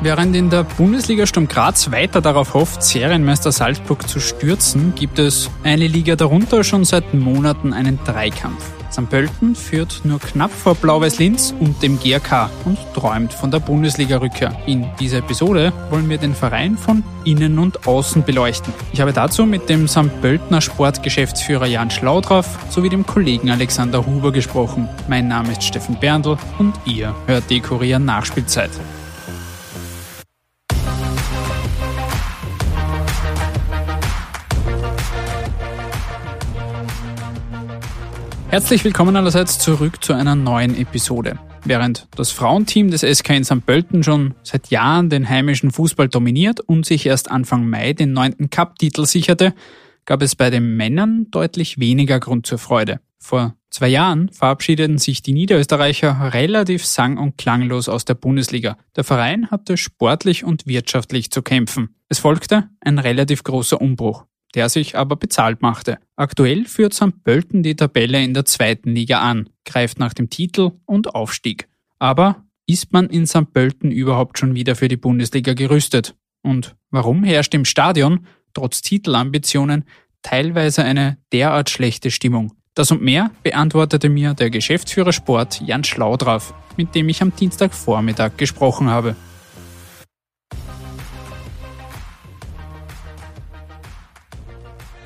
Während in der Bundesliga Sturm Graz weiter darauf hofft, Serienmeister Salzburg zu stürzen, gibt es eine Liga darunter schon seit Monaten einen Dreikampf. St. Pölten führt nur knapp vor Blau-Weiß Linz und dem GRK und träumt von der Bundesliga-Rückkehr. In dieser Episode wollen wir den Verein von innen und außen beleuchten. Ich habe dazu mit dem St. Pöltener Sportgeschäftsführer Jan Schlaudraff sowie dem Kollegen Alexander Huber gesprochen. Mein Name ist Steffen Berndl und ihr hört die Kurier Nachspielzeit. Herzlich willkommen allerseits zurück zu einer neuen Episode. Während das Frauenteam des SK in St. Pölten schon seit Jahren den heimischen Fußball dominiert und sich erst Anfang Mai den neunten Cup-Titel sicherte, gab es bei den Männern deutlich weniger Grund zur Freude. Vor zwei Jahren verabschiedeten sich die Niederösterreicher relativ sang- und klanglos aus der Bundesliga. Der Verein hatte sportlich und wirtschaftlich zu kämpfen. Es folgte ein relativ großer Umbruch der sich aber bezahlt machte. Aktuell führt St. Pölten die Tabelle in der zweiten Liga an, greift nach dem Titel und Aufstieg. Aber ist man in St. Pölten überhaupt schon wieder für die Bundesliga gerüstet? Und warum herrscht im Stadion, trotz Titelambitionen, teilweise eine derart schlechte Stimmung? Das und mehr beantwortete mir der Geschäftsführer Sport Jan Schlaudraff, mit dem ich am Dienstagvormittag gesprochen habe.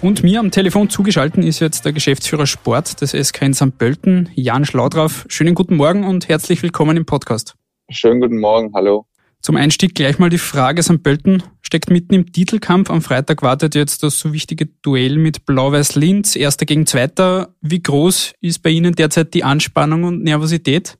Und mir am Telefon zugeschaltet ist jetzt der Geschäftsführer Sport des SK in St. Pölten, Jan Schlaudraff. Schönen guten Morgen und herzlich willkommen im Podcast. Schönen guten Morgen, hallo. Zum Einstieg gleich mal die Frage, St. Pölten steckt mitten im Titelkampf. Am Freitag wartet jetzt das so wichtige Duell mit Blau-Weiß Linz, Erster gegen Zweiter. Wie groß ist bei Ihnen derzeit die Anspannung und Nervosität?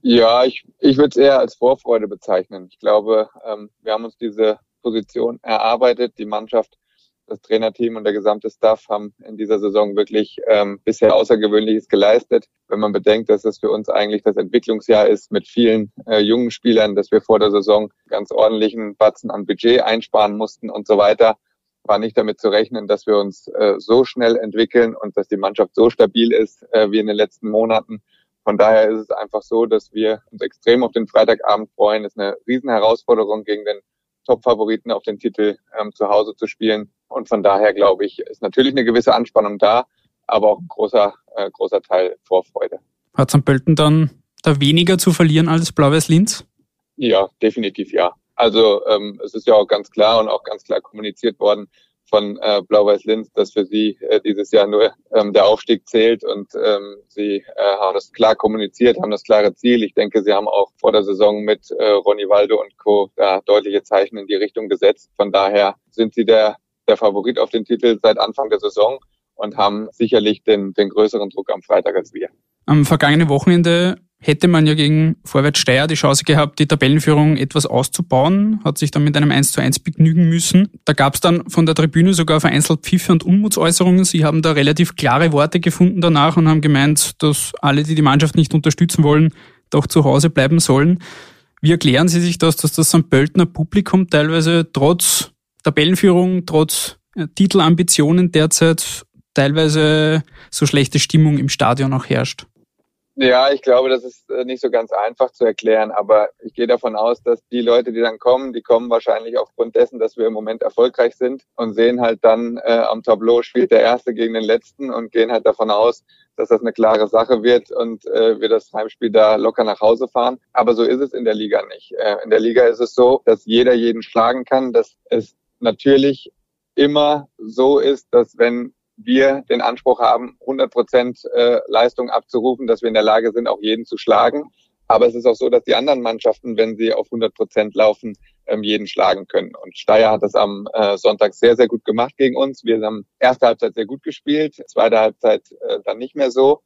Ja, ich, ich würde es eher als Vorfreude bezeichnen. Ich glaube, ähm, wir haben uns diese Position erarbeitet. Die Mannschaft das Trainerteam und der gesamte Staff haben in dieser Saison wirklich ähm, bisher Außergewöhnliches geleistet. Wenn man bedenkt, dass es für uns eigentlich das Entwicklungsjahr ist mit vielen äh, jungen Spielern, dass wir vor der Saison ganz ordentlichen Batzen an Budget einsparen mussten und so weiter, war nicht damit zu rechnen, dass wir uns äh, so schnell entwickeln und dass die Mannschaft so stabil ist äh, wie in den letzten Monaten. Von daher ist es einfach so, dass wir uns extrem auf den Freitagabend freuen. Es ist eine Riesenherausforderung gegen den Top-Favoriten auf den Titel ähm, zu Hause zu spielen. Und von daher glaube ich, ist natürlich eine gewisse Anspannung da, aber auch ein großer, äh, großer Teil Vorfreude. Hat St. Pölten dann da weniger zu verlieren als Blau-Weiß Linz? Ja, definitiv ja. Also ähm, es ist ja auch ganz klar und auch ganz klar kommuniziert worden von äh, Blau-Weiß Linz, dass für sie äh, dieses Jahr nur ähm, der Aufstieg zählt und ähm, sie äh, haben das klar kommuniziert, haben das klare Ziel. Ich denke, sie haben auch vor der Saison mit äh, Ronny Waldo und Co. da deutliche Zeichen in die Richtung gesetzt. Von daher sind sie der der Favorit auf den Titel seit Anfang der Saison und haben sicherlich den, den größeren Druck am Freitag als wir. Am vergangenen Wochenende hätte man ja gegen Vorwärts Steyr die Chance gehabt, die Tabellenführung etwas auszubauen, hat sich dann mit einem 1 zu 1 begnügen müssen. Da gab es dann von der Tribüne sogar vereinzelt Pfiffe und Unmutsäußerungen. Sie haben da relativ klare Worte gefunden danach und haben gemeint, dass alle, die die Mannschaft nicht unterstützen wollen, doch zu Hause bleiben sollen. Wie erklären Sie sich das, dass das St. Pöltener Publikum teilweise trotz Tabellenführung trotz äh, Titelambitionen derzeit teilweise so schlechte Stimmung im Stadion auch herrscht? Ja, ich glaube, das ist äh, nicht so ganz einfach zu erklären, aber ich gehe davon aus, dass die Leute, die dann kommen, die kommen wahrscheinlich aufgrund dessen, dass wir im Moment erfolgreich sind und sehen halt dann äh, am Tableau spielt der Erste gegen den Letzten und gehen halt davon aus, dass das eine klare Sache wird und äh, wir das Heimspiel da locker nach Hause fahren. Aber so ist es in der Liga nicht. Äh, in der Liga ist es so, dass jeder jeden schlagen kann, dass es natürlich immer so ist, dass wenn wir den Anspruch haben, 100 Prozent äh, Leistung abzurufen, dass wir in der Lage sind, auch jeden zu schlagen. Aber es ist auch so, dass die anderen Mannschaften, wenn sie auf 100 Prozent laufen, ähm, jeden schlagen können. Und Steyr hat das am äh, Sonntag sehr, sehr gut gemacht gegen uns. Wir haben erste Halbzeit sehr gut gespielt, zweite Halbzeit äh, dann nicht mehr so.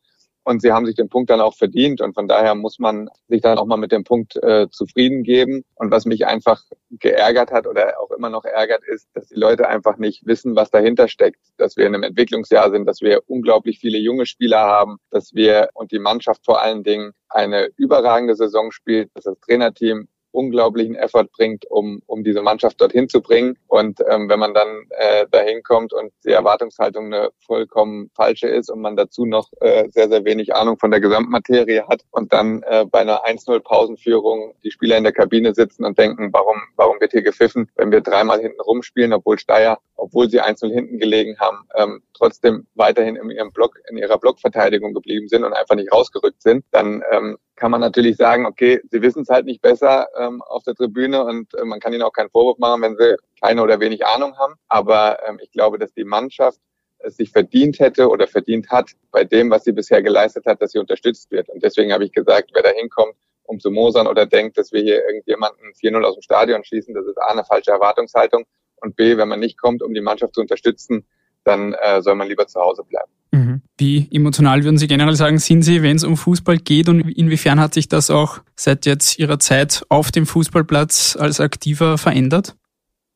Und sie haben sich den Punkt dann auch verdient. Und von daher muss man sich dann auch mal mit dem Punkt äh, zufrieden geben. Und was mich einfach geärgert hat oder auch immer noch ärgert, ist, dass die Leute einfach nicht wissen, was dahinter steckt. Dass wir in einem Entwicklungsjahr sind, dass wir unglaublich viele junge Spieler haben, dass wir und die Mannschaft vor allen Dingen eine überragende Saison spielt, dass das Trainerteam unglaublichen Effort bringt, um, um diese Mannschaft dorthin zu bringen. Und ähm, wenn man dann äh, dahin kommt und die Erwartungshaltung eine vollkommen falsche ist und man dazu noch äh, sehr, sehr wenig Ahnung von der Gesamtmaterie hat und dann äh, bei einer 1-0 Pausenführung die Spieler in der Kabine sitzen und denken, warum, warum wird hier gepfiffen, wenn wir dreimal hinten rumspielen, obwohl Steyr, obwohl sie einzeln hinten gelegen haben, ähm, trotzdem weiterhin in ihrem Block, in ihrer Blockverteidigung geblieben sind und einfach nicht rausgerückt sind, dann ähm, kann man natürlich sagen, okay, sie wissen es halt nicht besser ähm, auf der Tribüne und äh, man kann ihnen auch keinen Vorwurf machen, wenn sie keine oder wenig Ahnung haben. Aber ähm, ich glaube, dass die Mannschaft es sich verdient hätte oder verdient hat, bei dem, was sie bisher geleistet hat, dass sie unterstützt wird. Und deswegen habe ich gesagt, wer da hinkommt, um zu mosern oder denkt, dass wir hier irgendjemanden 4-0 aus dem Stadion schießen, das ist A, eine falsche Erwartungshaltung und B, wenn man nicht kommt, um die Mannschaft zu unterstützen, dann äh, soll man lieber zu Hause bleiben. Mhm. Wie emotional würden Sie generell sagen, sind Sie, wenn es um Fußball geht und inwiefern hat sich das auch seit jetzt Ihrer Zeit auf dem Fußballplatz als Aktiver verändert?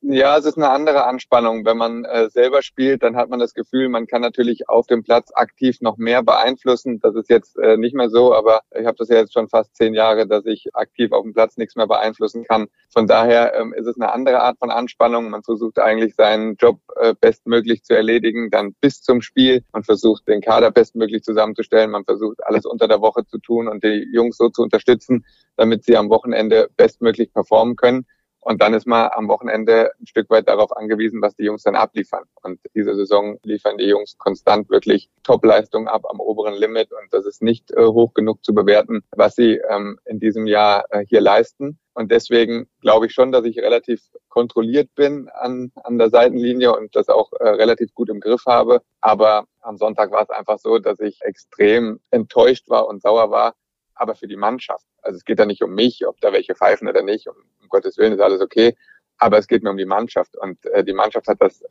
Ja, es ist eine andere Anspannung. Wenn man äh, selber spielt, dann hat man das Gefühl, man kann natürlich auf dem Platz aktiv noch mehr beeinflussen. Das ist jetzt äh, nicht mehr so, aber ich habe das ja jetzt schon fast zehn Jahre, dass ich aktiv auf dem Platz nichts mehr beeinflussen kann. Von daher ähm, ist es eine andere Art von Anspannung. Man versucht eigentlich seinen Job äh, bestmöglich zu erledigen, dann bis zum Spiel. Man versucht den Kader bestmöglich zusammenzustellen. Man versucht alles unter der Woche zu tun und die Jungs so zu unterstützen, damit sie am Wochenende bestmöglich performen können. Und dann ist man am Wochenende ein Stück weit darauf angewiesen, was die Jungs dann abliefern. Und diese Saison liefern die Jungs konstant wirklich Top-Leistungen ab am oberen Limit. Und das ist nicht äh, hoch genug zu bewerten, was sie ähm, in diesem Jahr äh, hier leisten. Und deswegen glaube ich schon, dass ich relativ kontrolliert bin an, an der Seitenlinie und das auch äh, relativ gut im Griff habe. Aber am Sonntag war es einfach so, dass ich extrem enttäuscht war und sauer war, aber für die Mannschaft. Also es geht da nicht um mich, ob da welche pfeifen oder nicht. Um, um Gottes Willen ist alles okay. Aber es geht mir um die Mannschaft. Und äh, die Mannschaft hat das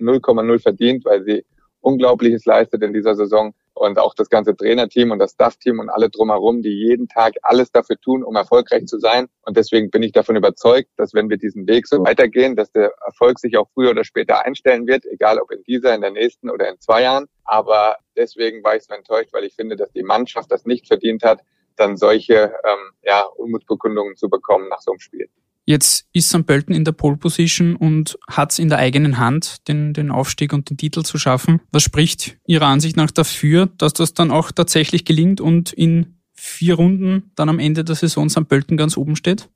0,0 äh, verdient, weil sie Unglaubliches leistet in dieser Saison. Und auch das ganze Trainerteam und das Staff-Team und alle drumherum, die jeden Tag alles dafür tun, um erfolgreich zu sein. Und deswegen bin ich davon überzeugt, dass wenn wir diesen Weg so weitergehen, dass der Erfolg sich auch früher oder später einstellen wird, egal ob in dieser, in der nächsten oder in zwei Jahren. Aber deswegen war ich so enttäuscht, weil ich finde, dass die Mannschaft das nicht verdient hat, dann solche ähm, ja, Unmutbekundungen zu bekommen nach so einem Spiel. Jetzt ist St. Pölten in der Pole Position und hat es in der eigenen Hand, den, den Aufstieg und den Titel zu schaffen. Was spricht Ihrer Ansicht nach dafür, dass das dann auch tatsächlich gelingt und in vier Runden dann am Ende der Saison St. Pölten ganz oben steht?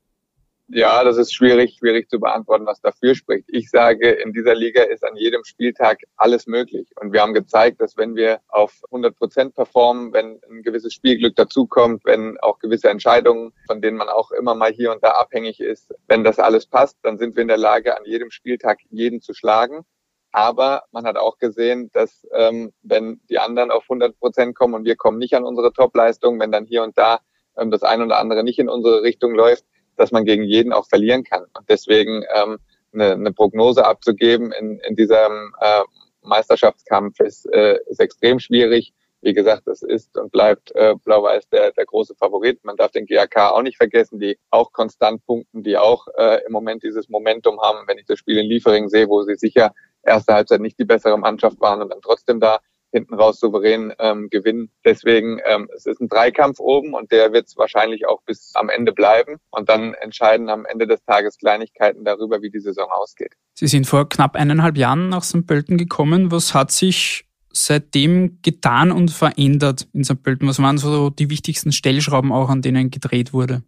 Ja, das ist schwierig, schwierig zu beantworten, was dafür spricht. Ich sage, in dieser Liga ist an jedem Spieltag alles möglich. Und wir haben gezeigt, dass wenn wir auf 100 Prozent performen, wenn ein gewisses Spielglück dazukommt, wenn auch gewisse Entscheidungen, von denen man auch immer mal hier und da abhängig ist, wenn das alles passt, dann sind wir in der Lage, an jedem Spieltag jeden zu schlagen. Aber man hat auch gesehen, dass ähm, wenn die anderen auf 100 Prozent kommen und wir kommen nicht an unsere Topleistung, wenn dann hier und da ähm, das ein oder andere nicht in unsere Richtung läuft, dass man gegen jeden auch verlieren kann. Und deswegen ähm, eine, eine Prognose abzugeben in, in diesem äh, Meisterschaftskampf ist, äh, ist extrem schwierig. Wie gesagt, es ist und bleibt äh, Blau-Weiß der, der große Favorit. Man darf den GAK auch nicht vergessen, die auch konstant punkten, die auch äh, im Moment dieses Momentum haben. Wenn ich das Spiel in Liefering sehe, wo sie sicher erste Halbzeit nicht die bessere Mannschaft waren und dann trotzdem da hinten raus souverän ähm, gewinnen. Deswegen, ähm, es ist ein Dreikampf oben und der wird es wahrscheinlich auch bis am Ende bleiben. Und dann entscheiden am Ende des Tages Kleinigkeiten darüber, wie die Saison ausgeht. Sie sind vor knapp eineinhalb Jahren nach St. Pölten gekommen. Was hat sich seitdem getan und verändert in St. Pölten? Was waren so die wichtigsten Stellschrauben auch, an denen gedreht wurde?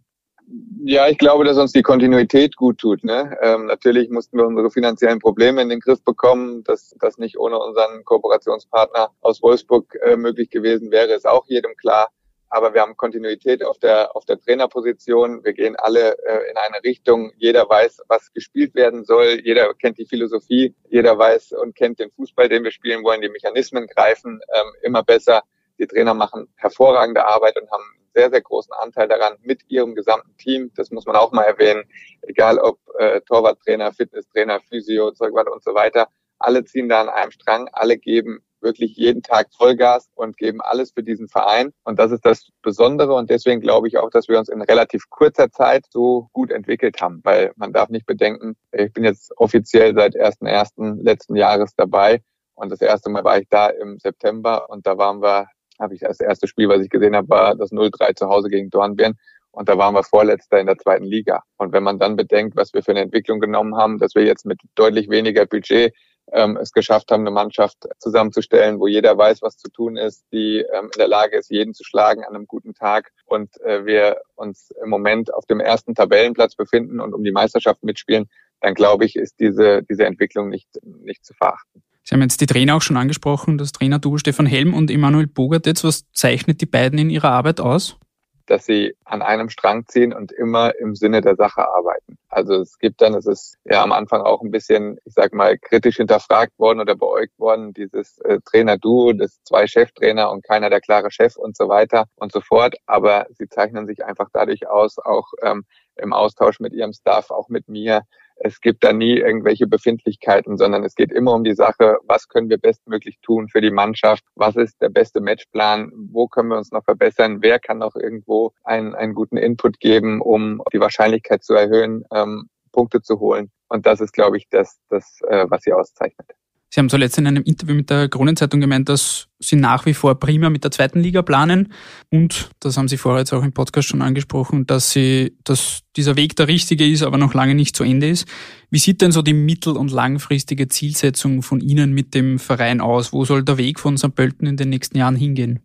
Ja, ich glaube, dass uns die Kontinuität gut tut. Ne? Ähm, natürlich mussten wir unsere finanziellen Probleme in den Griff bekommen. Dass das nicht ohne unseren Kooperationspartner aus Wolfsburg äh, möglich gewesen wäre, ist auch jedem klar. Aber wir haben Kontinuität auf der, auf der Trainerposition. Wir gehen alle äh, in eine Richtung. Jeder weiß, was gespielt werden soll. Jeder kennt die Philosophie. Jeder weiß und kennt den Fußball, den wir spielen wollen. Die Mechanismen greifen ähm, immer besser. Die Trainer machen hervorragende Arbeit und haben sehr, sehr großen Anteil daran mit ihrem gesamten Team. Das muss man auch mal erwähnen. Egal ob äh, Torwarttrainer, Fitnesstrainer, Physio, Zeugwart und so weiter. Alle ziehen da an einem Strang. Alle geben wirklich jeden Tag Vollgas und geben alles für diesen Verein. Und das ist das Besondere. Und deswegen glaube ich auch, dass wir uns in relativ kurzer Zeit so gut entwickelt haben, weil man darf nicht bedenken, ich bin jetzt offiziell seit 1.1. letzten Jahres dabei. Und das erste Mal war ich da im September und da waren wir habe ich das erste Spiel, was ich gesehen habe, war das 0-3 zu Hause gegen Dornbirn. Und da waren wir Vorletzter in der zweiten Liga. Und wenn man dann bedenkt, was wir für eine Entwicklung genommen haben, dass wir jetzt mit deutlich weniger Budget ähm, es geschafft haben, eine Mannschaft zusammenzustellen, wo jeder weiß, was zu tun ist, die ähm, in der Lage ist, jeden zu schlagen an einem guten Tag und äh, wir uns im Moment auf dem ersten Tabellenplatz befinden und um die Meisterschaft mitspielen, dann glaube ich, ist diese, diese Entwicklung nicht, nicht zu verachten. Sie haben jetzt die Trainer auch schon angesprochen, das Trainerduo Stefan Helm und Emanuel Bogertetz. Was zeichnet die beiden in ihrer Arbeit aus? dass sie an einem Strang ziehen und immer im Sinne der Sache arbeiten. Also es gibt dann, es ist ja am Anfang auch ein bisschen, ich sag mal, kritisch hinterfragt worden oder beäugt worden, dieses äh, Trainer-Duo, das zwei Cheftrainer und keiner der klare Chef und so weiter und so fort. Aber sie zeichnen sich einfach dadurch aus, auch ähm, im Austausch mit ihrem Staff, auch mit mir, es gibt da nie irgendwelche Befindlichkeiten, sondern es geht immer um die Sache, was können wir bestmöglich tun für die Mannschaft, was ist der beste Matchplan, wo können wir uns noch verbessern, wer kann noch irgendwo einen, einen guten Input geben, um die Wahrscheinlichkeit zu erhöhen, ähm, Punkte zu holen. Und das ist, glaube ich, das, das äh, was sie auszeichnet. Sie haben zuletzt in einem Interview mit der Kronenzeitung gemeint, dass Sie nach wie vor prima mit der zweiten Liga planen. Und das haben Sie vorher jetzt auch im Podcast schon angesprochen, dass Sie, dass dieser Weg der richtige ist, aber noch lange nicht zu Ende ist. Wie sieht denn so die mittel- und langfristige Zielsetzung von Ihnen mit dem Verein aus? Wo soll der Weg von St. Pölten in den nächsten Jahren hingehen?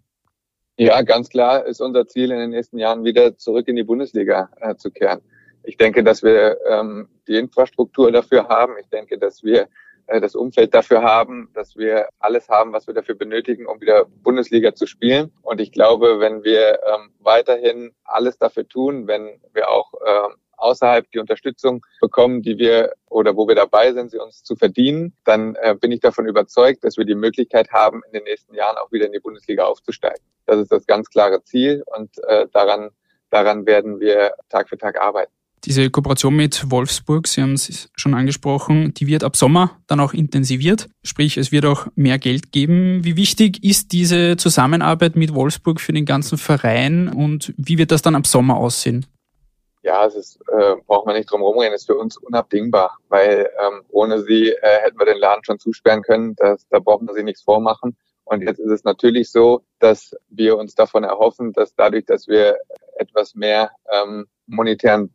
Ja, ganz klar ist unser Ziel in den nächsten Jahren wieder zurück in die Bundesliga äh, zu kehren. Ich denke, dass wir ähm, die Infrastruktur dafür haben. Ich denke, dass wir das Umfeld dafür haben, dass wir alles haben, was wir dafür benötigen, um wieder Bundesliga zu spielen. Und ich glaube, wenn wir ähm, weiterhin alles dafür tun, wenn wir auch ähm, außerhalb die Unterstützung bekommen, die wir oder wo wir dabei sind, sie uns zu verdienen, dann äh, bin ich davon überzeugt, dass wir die Möglichkeit haben, in den nächsten Jahren auch wieder in die Bundesliga aufzusteigen. Das ist das ganz klare Ziel und äh, daran, daran werden wir Tag für Tag arbeiten. Diese Kooperation mit Wolfsburg, Sie haben es schon angesprochen, die wird ab Sommer dann auch intensiviert. Sprich, es wird auch mehr Geld geben. Wie wichtig ist diese Zusammenarbeit mit Wolfsburg für den ganzen Verein und wie wird das dann ab Sommer aussehen? Ja, es ist, äh, braucht man nicht drum rumreden, ist für uns unabdingbar, weil ähm, ohne sie äh, hätten wir den Laden schon zusperren können. Das, da braucht man sich nichts vormachen. Und jetzt ist es natürlich so, dass wir uns davon erhoffen, dass dadurch, dass wir etwas mehr ähm, monetären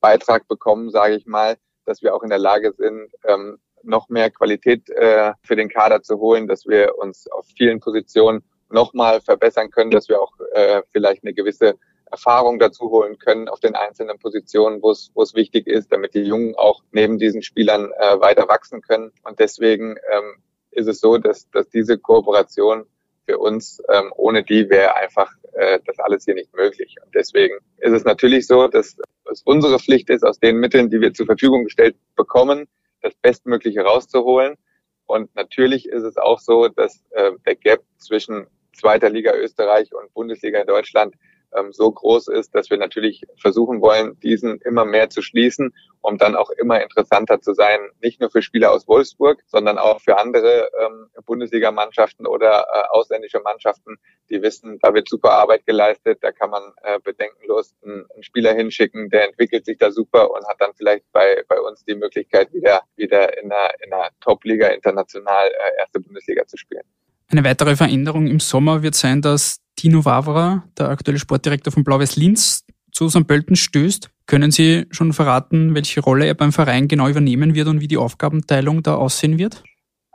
Beitrag bekommen, sage ich mal, dass wir auch in der Lage sind, ähm, noch mehr Qualität äh, für den Kader zu holen, dass wir uns auf vielen Positionen nochmal verbessern können, dass wir auch äh, vielleicht eine gewisse Erfahrung dazu holen können auf den einzelnen Positionen, wo es wo es wichtig ist, damit die Jungen auch neben diesen Spielern äh, weiter wachsen können. Und deswegen ähm, ist es so, dass, dass diese Kooperation für uns, ähm, ohne die wäre einfach äh, das alles hier nicht möglich. Und deswegen ist es natürlich so, dass es unsere Pflicht ist, aus den Mitteln, die wir zur Verfügung gestellt bekommen, das Bestmögliche rauszuholen. Und natürlich ist es auch so, dass äh, der Gap zwischen zweiter Liga Österreich und Bundesliga in Deutschland ähm, so groß ist, dass wir natürlich versuchen wollen, diesen immer mehr zu schließen, um dann auch immer interessanter zu sein, nicht nur für Spieler aus Wolfsburg, sondern auch für andere ähm, Bundesligamannschaften oder äh, ausländische Mannschaften, die wissen, da wird super Arbeit geleistet, da kann man äh, bedenkenlos einen, einen Spieler hinschicken, der entwickelt sich da super und hat dann vielleicht bei, bei uns die Möglichkeit, wieder, wieder in einer, in einer Top-Liga international äh, erste Bundesliga zu spielen. Eine weitere Veränderung im Sommer wird sein, dass Tino Wavra, der aktuelle Sportdirektor von Blau-Weiß Linz, zu St. Pölten stößt. Können Sie schon verraten, welche Rolle er beim Verein genau übernehmen wird und wie die Aufgabenteilung da aussehen wird?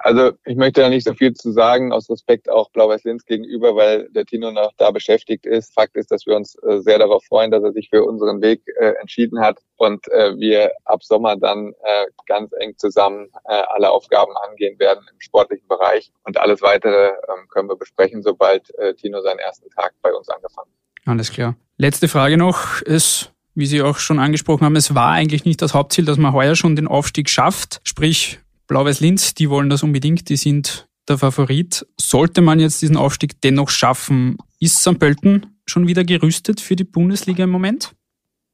Also ich möchte da nicht so viel zu sagen, aus Respekt auch Blau-Weiß-Linz gegenüber, weil der Tino noch da beschäftigt ist. Fakt ist, dass wir uns äh, sehr darauf freuen, dass er sich für unseren Weg äh, entschieden hat und äh, wir ab Sommer dann ganz eng zusammen alle Aufgaben angehen werden im sportlichen Bereich. Und alles Weitere ähm, können wir besprechen, sobald Tino seinen ersten Tag bei uns angefangen hat. Alles klar. Letzte Frage noch. Es wie Sie auch schon angesprochen haben, es war eigentlich nicht das Hauptziel, dass man heuer schon den Aufstieg schafft. Sprich, Blau-Weiß Linz, die wollen das unbedingt, die sind der Favorit. Sollte man jetzt diesen Aufstieg dennoch schaffen, ist St. Pölten schon wieder gerüstet für die Bundesliga im Moment?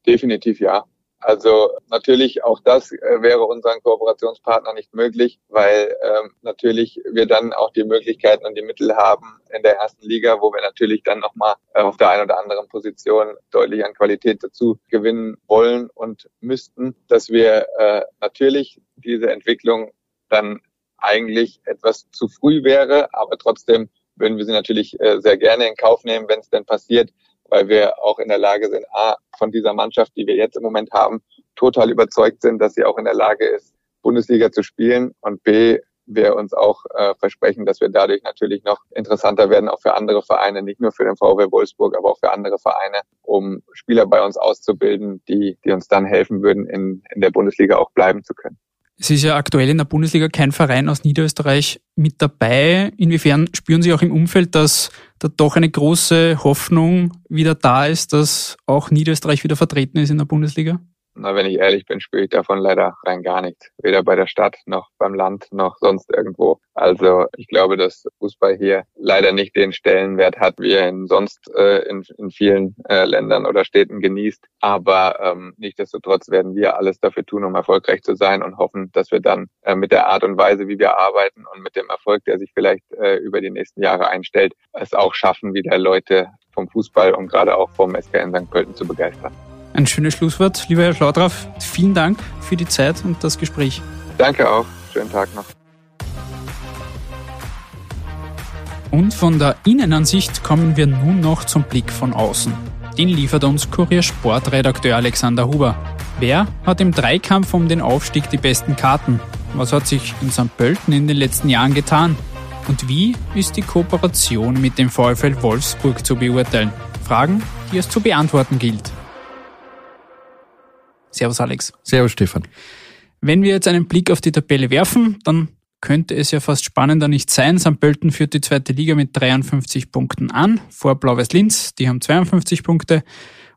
Definitiv ja. Also natürlich auch das äh, wäre unseren Kooperationspartner nicht möglich, weil ähm, natürlich wir dann auch die Möglichkeiten und die Mittel haben in der ersten Liga, wo wir natürlich dann nochmal äh, auf der einen oder anderen Position deutlich an Qualität dazu gewinnen wollen und müssten, dass wir äh, natürlich diese Entwicklung dann eigentlich etwas zu früh wäre, aber trotzdem würden wir sie natürlich äh, sehr gerne in Kauf nehmen, wenn es denn passiert, weil wir auch in der Lage sind, A, von dieser Mannschaft, die wir jetzt im Moment haben, total überzeugt sind, dass sie auch in der Lage ist, Bundesliga zu spielen und B, wir uns auch äh, versprechen, dass wir dadurch natürlich noch interessanter werden, auch für andere Vereine, nicht nur für den VW Wolfsburg, aber auch für andere Vereine, um Spieler bei uns auszubilden, die, die uns dann helfen würden, in, in der Bundesliga auch bleiben zu können. Es ist ja aktuell in der Bundesliga kein Verein aus Niederösterreich mit dabei. Inwiefern spüren Sie auch im Umfeld, dass da doch eine große Hoffnung wieder da ist, dass auch Niederösterreich wieder vertreten ist in der Bundesliga? Na, wenn ich ehrlich bin, spüre ich davon leider rein gar nichts. Weder bei der Stadt noch beim Land noch sonst irgendwo. Also ich glaube, dass Fußball hier leider nicht den Stellenwert hat, wie er in sonst äh, in, in vielen äh, Ländern oder Städten genießt. Aber ähm, nichtsdestotrotz werden wir alles dafür tun, um erfolgreich zu sein und hoffen, dass wir dann äh, mit der Art und Weise, wie wir arbeiten und mit dem Erfolg, der sich vielleicht äh, über die nächsten Jahre einstellt, es auch schaffen, wieder Leute vom Fußball und gerade auch vom SKN St. Pölten zu begeistern. Ein schönes Schlusswort. Lieber Herr Schlaudraff, vielen Dank für die Zeit und das Gespräch. Danke auch. Schönen Tag noch. Und von der Innenansicht kommen wir nun noch zum Blick von außen. Den liefert uns Kurier-Sportredakteur Alexander Huber. Wer hat im Dreikampf um den Aufstieg die besten Karten? Was hat sich in St. Pölten in den letzten Jahren getan? Und wie ist die Kooperation mit dem VfL Wolfsburg zu beurteilen? Fragen, die es zu beantworten gilt. Servus Alex. Servus Stefan. Wenn wir jetzt einen Blick auf die Tabelle werfen, dann könnte es ja fast spannender nicht sein. St. Pölten führt die zweite Liga mit 53 Punkten an, vor Blau-Weiß Linz, die haben 52 Punkte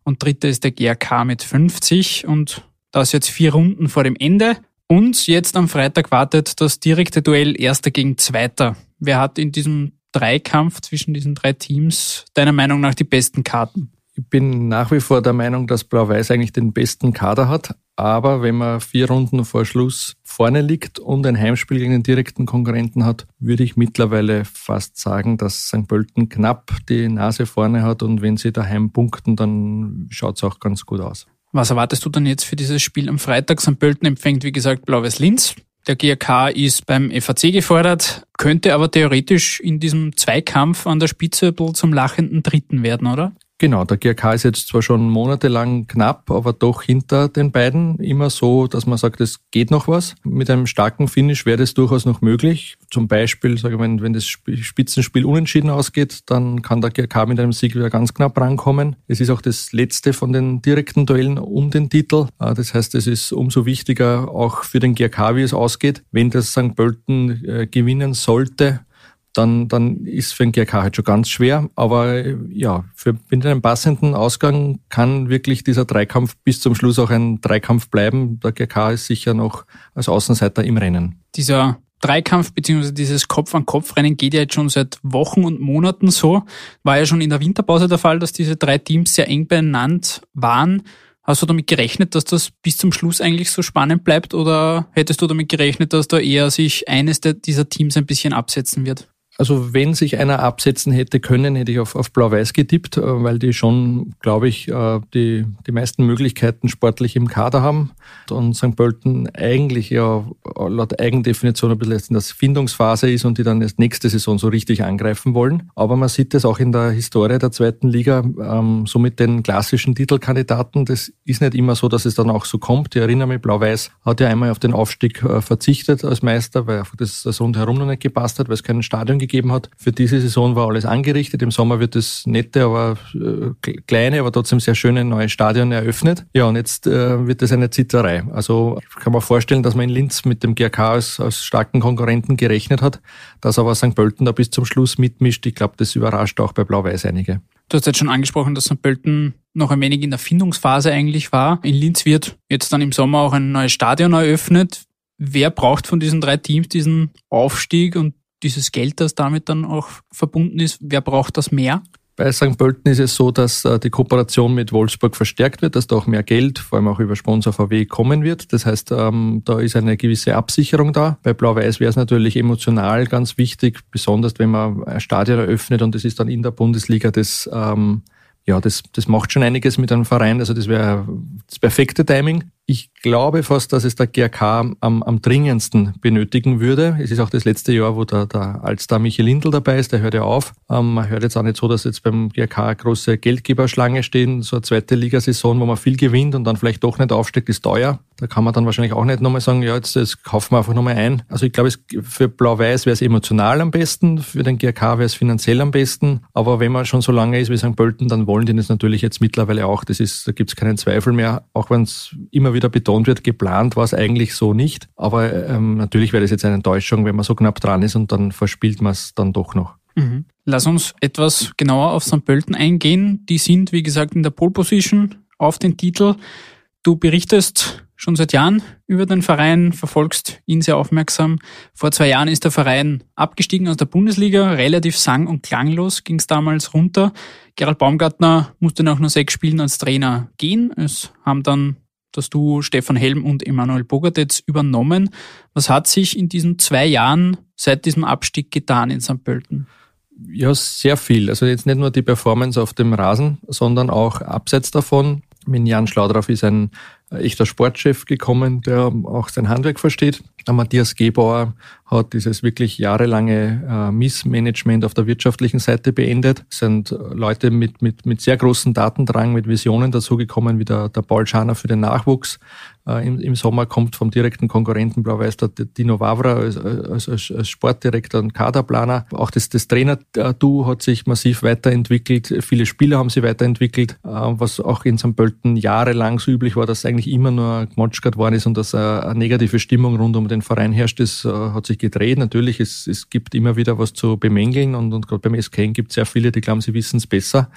und dritter ist der GRK mit 50 und das jetzt vier Runden vor dem Ende. Und jetzt am Freitag wartet das direkte Duell Erster gegen Zweiter. Wer hat in diesem Dreikampf zwischen diesen drei Teams deiner Meinung nach die besten Karten? Ich bin nach wie vor der Meinung, dass Blau-Weiß eigentlich den besten Kader hat. Aber wenn man vier Runden vor Schluss vorne liegt und ein Heimspiel gegen den direkten Konkurrenten hat, würde ich mittlerweile fast sagen, dass St. Pölten knapp die Nase vorne hat und wenn sie daheim punkten, dann schaut es auch ganz gut aus. Was erwartest du dann jetzt für dieses Spiel am Freitag? St. Pölten empfängt, wie gesagt, Blau-Weiß Linz. Der GRK ist beim FAC gefordert, könnte aber theoretisch in diesem Zweikampf an der Spitze zum lachenden Dritten werden, oder? Genau, der GRK ist jetzt zwar schon monatelang knapp, aber doch hinter den beiden immer so, dass man sagt, es geht noch was. Mit einem starken Finish wäre das durchaus noch möglich. Zum Beispiel, sage ich mal, wenn das Spitzenspiel unentschieden ausgeht, dann kann der GRK mit einem Sieg wieder ganz knapp rankommen. Es ist auch das letzte von den direkten Duellen um den Titel. Ah, das heißt, es ist umso wichtiger auch für den GRK, wie es ausgeht. Wenn das St. Pölten äh, gewinnen sollte, dann, dann ist für den GRK halt schon ganz schwer. Aber ja, für, mit einem passenden Ausgang kann wirklich dieser Dreikampf bis zum Schluss auch ein Dreikampf bleiben. Der GRK ist sicher noch als Außenseiter im Rennen. Dieser Dreikampf bzw. dieses Kopf-an-Kopf-Rennen geht ja jetzt schon seit Wochen und Monaten so. War ja schon in der Winterpause der Fall, dass diese drei Teams sehr eng beieinander waren. Hast du damit gerechnet, dass das bis zum Schluss eigentlich so spannend bleibt oder hättest du damit gerechnet, dass da eher sich eines dieser Teams ein bisschen absetzen wird? Also wenn sich einer absetzen hätte können, hätte ich auf, auf Blau-Weiß getippt, äh, weil die schon, glaube ich, äh, die, die meisten Möglichkeiten sportlich im Kader haben. Und St. Pölten eigentlich ja laut Eigendefinition ein bisschen in der Findungsphase ist und die dann erst nächste Saison so richtig angreifen wollen. Aber man sieht das auch in der Historie der zweiten Liga, ähm, so mit den klassischen Titelkandidaten. Das ist nicht immer so, dass es dann auch so kommt. Ich erinnere mich, Blau-Weiß hat ja einmal auf den Aufstieg äh, verzichtet als Meister, weil das rundherum noch nicht gepasst hat, weil es keinen Stadion gegeben hat. Für diese Saison war alles angerichtet. Im Sommer wird das nette, aber äh, kleine, aber trotzdem sehr schöne neue Stadion eröffnet. Ja, und jetzt äh, wird das eine Zitterei. Also kann man vorstellen, dass man in Linz mit dem GRK als, als starken Konkurrenten gerechnet hat, dass aber St. Pölten da bis zum Schluss mitmischt. Ich glaube, das überrascht auch bei Blau-Weiß einige. Du hast jetzt schon angesprochen, dass St. Pölten noch ein wenig in der Findungsphase eigentlich war. In Linz wird jetzt dann im Sommer auch ein neues Stadion eröffnet. Wer braucht von diesen drei Teams diesen Aufstieg und dieses Geld, das damit dann auch verbunden ist, wer braucht das mehr? Bei St. Pölten ist es so, dass äh, die Kooperation mit Wolfsburg verstärkt wird, dass da auch mehr Geld, vor allem auch über Sponsor VW, kommen wird. Das heißt, ähm, da ist eine gewisse Absicherung da. Bei Blau-Weiß wäre es natürlich emotional ganz wichtig, besonders wenn man ein Stadion eröffnet und es ist dann in der Bundesliga das ähm, ja, das, das macht schon einiges mit einem Verein. Also das wäre das perfekte Timing. Ich glaube fast, dass es der GRK am, am dringendsten benötigen würde. Es ist auch das letzte Jahr, wo der, der Altstar Michael Lindl dabei ist, der hört ja auf. Ähm, man hört jetzt auch nicht so, dass jetzt beim GRK große Geldgeberschlange stehen. So eine zweite Ligasaison, wo man viel gewinnt und dann vielleicht doch nicht aufsteigt, ist teuer. Da kann man dann wahrscheinlich auch nicht nochmal sagen, ja, jetzt das kaufen wir einfach nochmal ein. Also ich glaube, es, für Blau-Weiß wäre es emotional am besten, für den GRK wäre es finanziell am besten. Aber wenn man schon so lange ist wie St. Pölten, dann wollen die das natürlich jetzt mittlerweile auch. Das ist, da gibt es keinen Zweifel mehr, auch wenn es immer wieder betont wird, geplant war es eigentlich so nicht. Aber ähm, natürlich wäre das jetzt eine Enttäuschung, wenn man so knapp dran ist und dann verspielt man es dann doch noch. Mhm. Lass uns etwas genauer auf St. Pölten eingehen. Die sind, wie gesagt, in der Pole Position auf den Titel. Du berichtest schon seit Jahren über den Verein, verfolgst ihn sehr aufmerksam. Vor zwei Jahren ist der Verein abgestiegen aus der Bundesliga, relativ sang- und klanglos ging es damals runter. Gerald Baumgartner musste nach nur sechs Spielen als Trainer gehen. Es haben dann das Duo Stefan Helm und Emanuel Bogartetz übernommen. Was hat sich in diesen zwei Jahren seit diesem Abstieg getan in St. Pölten? Ja, sehr viel. Also jetzt nicht nur die Performance auf dem Rasen, sondern auch abseits davon. Mit Jan Schlaudraff ist ein echter Sportchef gekommen, der auch sein Handwerk versteht. Der Matthias Gebauer hat dieses wirklich jahrelange äh, Missmanagement auf der wirtschaftlichen Seite beendet. Es sind Leute mit, mit, mit sehr großen Datendrang, mit Visionen dazugekommen, wie der, der Paul Schaner für den Nachwuchs. Äh, im, Im Sommer kommt vom direkten Konkurrenten Blau-Weiß der Dino Wavra als, als, als Sportdirektor und Kaderplaner. Auch das, das Trainer-Du hat sich massiv weiterentwickelt. Viele Spieler haben sich weiterentwickelt, äh, was auch in St. Pölten jahrelang so üblich war, dass eigentlich immer nur gemotschert worden ist und dass eine negative Stimmung rund um den Verein herrscht. Das äh, hat sich gedreht. Natürlich, es, es gibt immer wieder was zu bemängeln und, und gerade beim SKN gibt es sehr viele, die glauben, sie wissen es besser.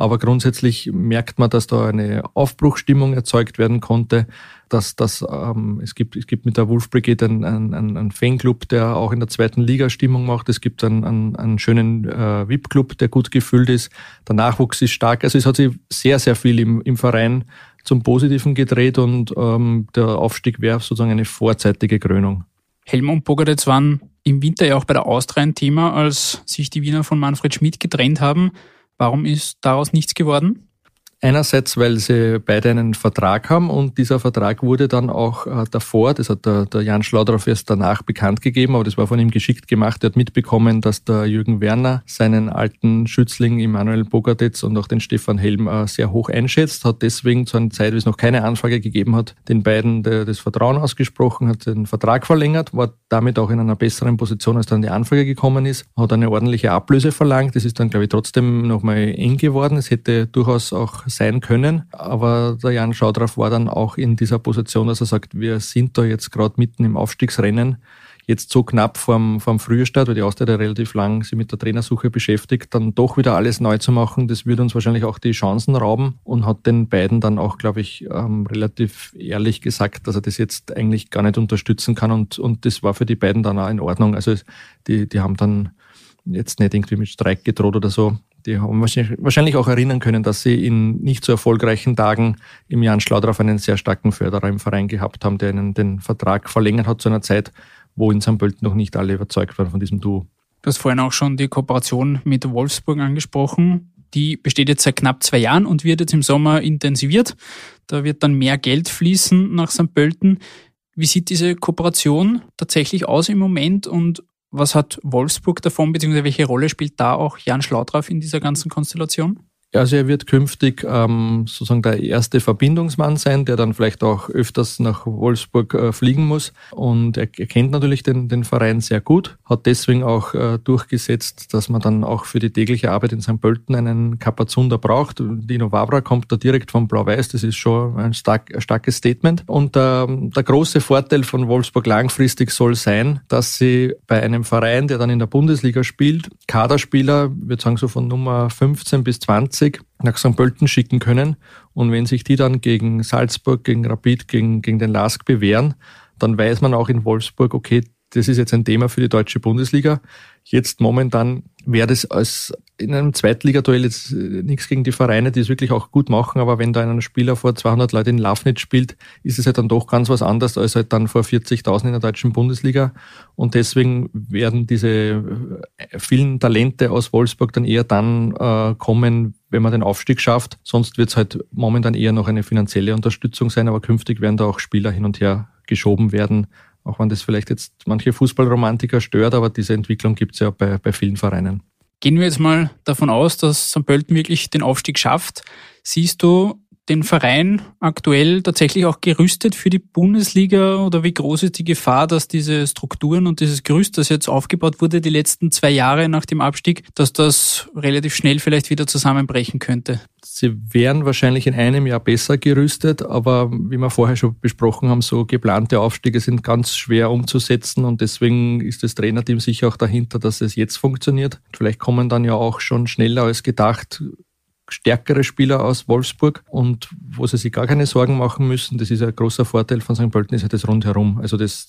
Aber grundsätzlich merkt man, dass da eine Aufbruchstimmung erzeugt werden konnte, dass dass ähm, es gibt es gibt mit der Wolf Brigade einen, einen, einen Fanclub, der auch in der zweiten Liga Stimmung macht. Es gibt einen, einen, einen schönen äh, VIP-Club, der gut gefüllt ist. Der Nachwuchs ist stark. Also es hat sich sehr sehr viel im, im Verein zum Positiven gedreht und ähm, der Aufstieg wäre sozusagen eine vorzeitige Krönung. Helmut Bogadetz waren im Winter ja auch bei der Austria ein Thema, als sich die Wiener von Manfred Schmidt getrennt haben. Warum ist daraus nichts geworden? Einerseits, weil sie beide einen Vertrag haben und dieser Vertrag wurde dann auch äh, davor, das hat der, der Jan Schlaudraff erst danach bekannt gegeben, aber das war von ihm geschickt gemacht. Er hat mitbekommen, dass der Jürgen Werner seinen alten Schützling Immanuel Bogartetz und auch den Stefan Helm äh, sehr hoch einschätzt, hat deswegen zu einer Zeit, wie es noch keine Anfrage gegeben hat, den beiden das Vertrauen ausgesprochen, hat den Vertrag verlängert, war damit auch in einer besseren Position, als dann die Anfrage gekommen ist, hat eine ordentliche Ablöse verlangt. Das ist dann, glaube ich, trotzdem nochmal eng geworden. Es hätte durchaus auch sein können. Aber der Jan Schaudraff war dann auch in dieser Position, dass er sagt, wir sind da jetzt gerade mitten im Aufstiegsrennen jetzt so knapp vorm, vorm Frühstart, weil die Austria relativ lang sich mit der Trainersuche beschäftigt, dann doch wieder alles neu zu machen, das würde uns wahrscheinlich auch die Chancen rauben und hat den beiden dann auch, glaube ich, ähm, relativ ehrlich gesagt, dass er das jetzt eigentlich gar nicht unterstützen kann und, und das war für die beiden dann auch in Ordnung. Also die, die haben dann jetzt nicht irgendwie mit Streik gedroht oder so die haben wahrscheinlich auch erinnern können, dass sie in nicht so erfolgreichen Tagen im Jan Schlaudraff einen sehr starken Förderer im Verein gehabt haben, der ihnen den Vertrag verlängert hat zu einer Zeit, wo in St. Pölten noch nicht alle überzeugt waren von diesem Duo. Du hast vorhin auch schon die Kooperation mit Wolfsburg angesprochen. Die besteht jetzt seit knapp zwei Jahren und wird jetzt im Sommer intensiviert. Da wird dann mehr Geld fließen nach St. Pölten. Wie sieht diese Kooperation tatsächlich aus im Moment und was hat Wolfsburg davon, beziehungsweise welche Rolle spielt da auch Jan Schlaudraff in dieser ganzen Konstellation? Also er wird künftig ähm, sozusagen der erste Verbindungsmann sein, der dann vielleicht auch öfters nach Wolfsburg äh, fliegen muss. Und er, er kennt natürlich den, den Verein sehr gut, hat deswegen auch äh, durchgesetzt, dass man dann auch für die tägliche Arbeit in St. Pölten einen Kapazunder braucht. Dino Wabra kommt da direkt vom Blau-Weiß, das ist schon ein, stark, starkes Statement. Und ähm, der große Vorteil von Wolfsburg langfristig soll sein, dass sie bei einem Verein, der dann in der Bundesliga spielt, Kaderspieler, würde sagen so von Nummer 15 bis 20, 20 nach St. Pölten schicken können. Und wenn sich die dann gegen Salzburg, gegen Rapid, gegen, gegen den Lask bewähren, dann weiß man auch in Wolfsburg, okay, das ist jetzt ein Thema für die deutsche Bundesliga. Jetzt momentan wäre das als in einem Zweitligaduell jetzt äh, nichts gegen die Vereine, die es wirklich auch gut machen, aber wenn da ein Spieler vor 200 Leuten in Lafnitz spielt, ist es halt dann doch ganz was anderes als halt dann vor 40.000 in der deutschen Bundesliga. Und deswegen werden diese äh, vielen Talente aus Wolfsburg dann eher dann äh, kommen, wenn man den Aufstieg schafft. Sonst wird es halt momentan eher noch eine finanzielle Unterstützung sein, aber künftig werden da auch Spieler hin und her geschoben werden, auch wenn das vielleicht jetzt manche Fußballromantiker stört, aber diese Entwicklung gibt es ja bei, bei vielen Vereinen. Gehen wir jetzt mal davon aus, dass St. Pölten wirklich den Aufstieg schafft. Siehst du den Verein aktuell tatsächlich auch gerüstet für die Bundesliga oder wie groß ist die Gefahr, dass diese Strukturen und dieses Gerüst, das jetzt aufgebaut wurde die letzten zwei Jahre nach dem Abstieg, dass das relativ schnell vielleicht wieder zusammenbrechen könnte? Sie wären wahrscheinlich in einem Jahr besser gerüstet, aber wie wir vorher schon besprochen haben, so geplante Aufstiege sind ganz schwer umzusetzen und deswegen ist das Trainerteam sicher auch dahinter, dass es jetzt funktioniert. Vielleicht kommen dann ja auch schon schneller als gedacht stärkere Spieler aus Wolfsburg und wo sie sich gar keine Sorgen machen müssen. Das ist ein großer Vorteil von St. Pölten, ist ja das rundherum. Also das,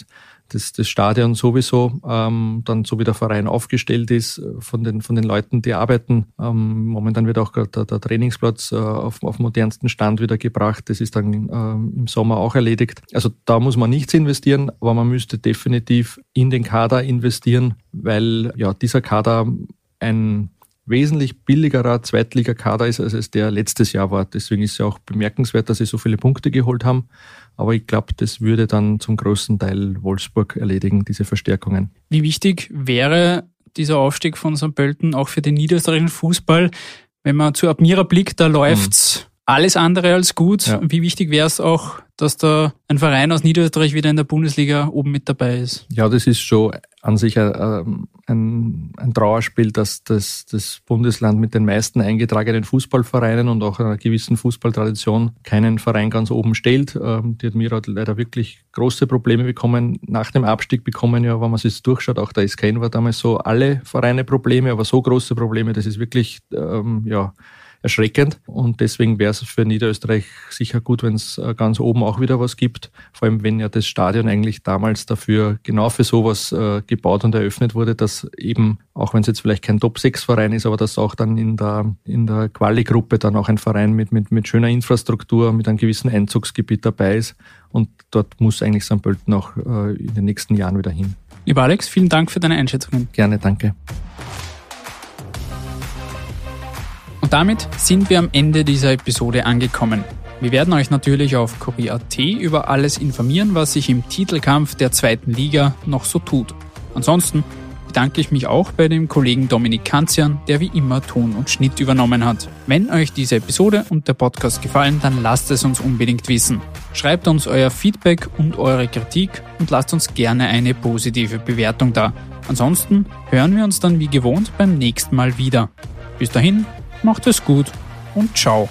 das, das Stadion sowieso, ähm, dann so wie der Verein aufgestellt ist, von den, von den Leuten, die arbeiten. Ähm, momentan wird auch der, der, Trainingsplatz äh, auf, auf modernsten Stand wieder gebracht. Das ist dann ähm, im Sommer auch erledigt. Also da muss man nichts investieren, aber man müsste definitiv in den Kader investieren, weil ja dieser Kader ein wesentlich billigerer Zweitligakader ist, als es der letztes Jahr war. Deswegen ist es ja auch bemerkenswert, dass sie so viele Punkte geholt haben. Aber ich glaube, das würde dann zum großen Teil Wolfsburg erledigen, diese Verstärkungen. Wie wichtig wäre dieser Aufstieg von St. Pölten auch für den niederösterreichischen Fußball? Wenn man zu Admira blickt, da läuft's mhm. alles andere als gut. Ja. Wie wichtig wäre es auch, dass da ein Verein aus Niederösterreich wieder in der Bundesliga oben mit dabei ist? Ja, das ist schon an sich ein, ein, ein Trauerspiel, dass das, das Bundesland mit den meisten eingetragenen Fußballvereinen und auch einer gewissen Fußballtradition keinen Verein ganz oben stellt. Ähm, die Admira hat leider wirklich große Probleme bekommen. Nach dem Abstieg bekommen ja, wenn man sich durchschaut, auch der SKN war damals so alle Vereine Probleme, aber so große Probleme, das ist wirklich, ähm, ja, erschreckend. Und deswegen wäre es für Niederösterreich sicher gut, wenn es äh, ganz oben auch wieder was gibt. Vor allem, wenn ja das Stadion eigentlich damals dafür genau für sowas äh, gebaut und eröffnet wurde, dass eben, auch wenn es jetzt vielleicht kein Top-6-Verein ist, aber dass auch dann in der, in der Quali-Gruppe dann auch ein Verein mit, mit, mit schöner Infrastruktur, mit einem gewissen Einzugsgebiet dabei ist. Und dort muss eigentlich St. Pölten auch äh, in den nächsten Jahren wieder hin. Lieber Alex, vielen Dank für deine Einschätzungen. Gerne, danke. Und damit sind wir am Ende dieser Episode angekommen. Wir werden euch natürlich auf Kurier.at über alles informieren, was sich im Titelkampf der zweiten Liga noch so tut. Ansonsten bedanke ich mich auch bei dem Kollegen Dominik Kanzian, der wie immer Ton und Schnitt übernommen hat. Wenn euch diese Episode und der Podcast gefallen, dann lasst es uns unbedingt wissen. Schreibt uns euer Feedback und eure Kritik und lasst uns gerne eine positive Bewertung da. Ansonsten hören wir uns dann wie gewohnt beim nächsten Mal wieder. Bis dahin, macht es gut und ciao.